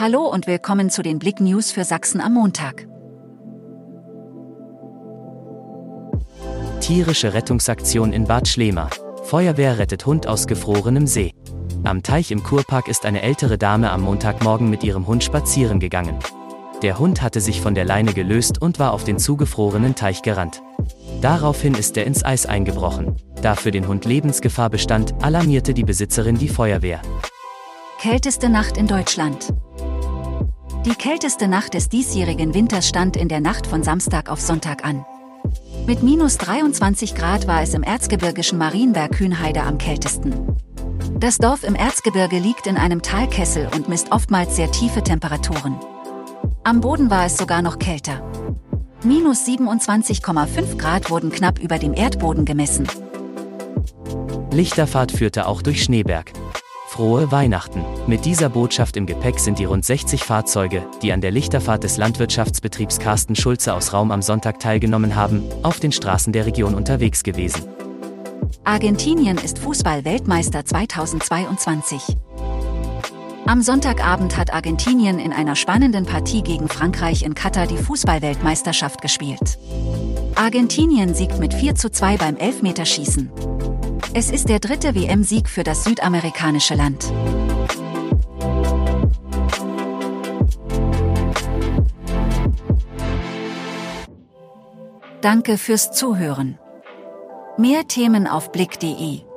Hallo und willkommen zu den Blick News für Sachsen am Montag. Tierische Rettungsaktion in Bad Schlema. Feuerwehr rettet Hund aus gefrorenem See. Am Teich im Kurpark ist eine ältere Dame am Montagmorgen mit ihrem Hund spazieren gegangen. Der Hund hatte sich von der Leine gelöst und war auf den zugefrorenen Teich gerannt. Daraufhin ist er ins Eis eingebrochen. Da für den Hund Lebensgefahr bestand, alarmierte die Besitzerin die Feuerwehr. Kälteste Nacht in Deutschland. Die kälteste Nacht des diesjährigen Winters stand in der Nacht von Samstag auf Sonntag an. Mit minus 23 Grad war es im erzgebirgischen Marienberg Kühnheide am kältesten. Das Dorf im Erzgebirge liegt in einem Talkessel und misst oftmals sehr tiefe Temperaturen. Am Boden war es sogar noch kälter. Minus 27,5 Grad wurden knapp über dem Erdboden gemessen. Lichterfahrt führte auch durch Schneeberg. Frohe Weihnachten. Mit dieser Botschaft im Gepäck sind die rund 60 Fahrzeuge, die an der Lichterfahrt des Landwirtschaftsbetriebs Carsten Schulze aus Raum am Sonntag teilgenommen haben, auf den Straßen der Region unterwegs gewesen. Argentinien ist Fußball-Weltmeister 2022. Am Sonntagabend hat Argentinien in einer spannenden Partie gegen Frankreich in Katar die Fußball-Weltmeisterschaft gespielt. Argentinien siegt mit 4 zu 2 beim Elfmeterschießen. Es ist der dritte WM-Sieg für das südamerikanische Land. Danke fürs Zuhören. Mehr Themen auf blick.de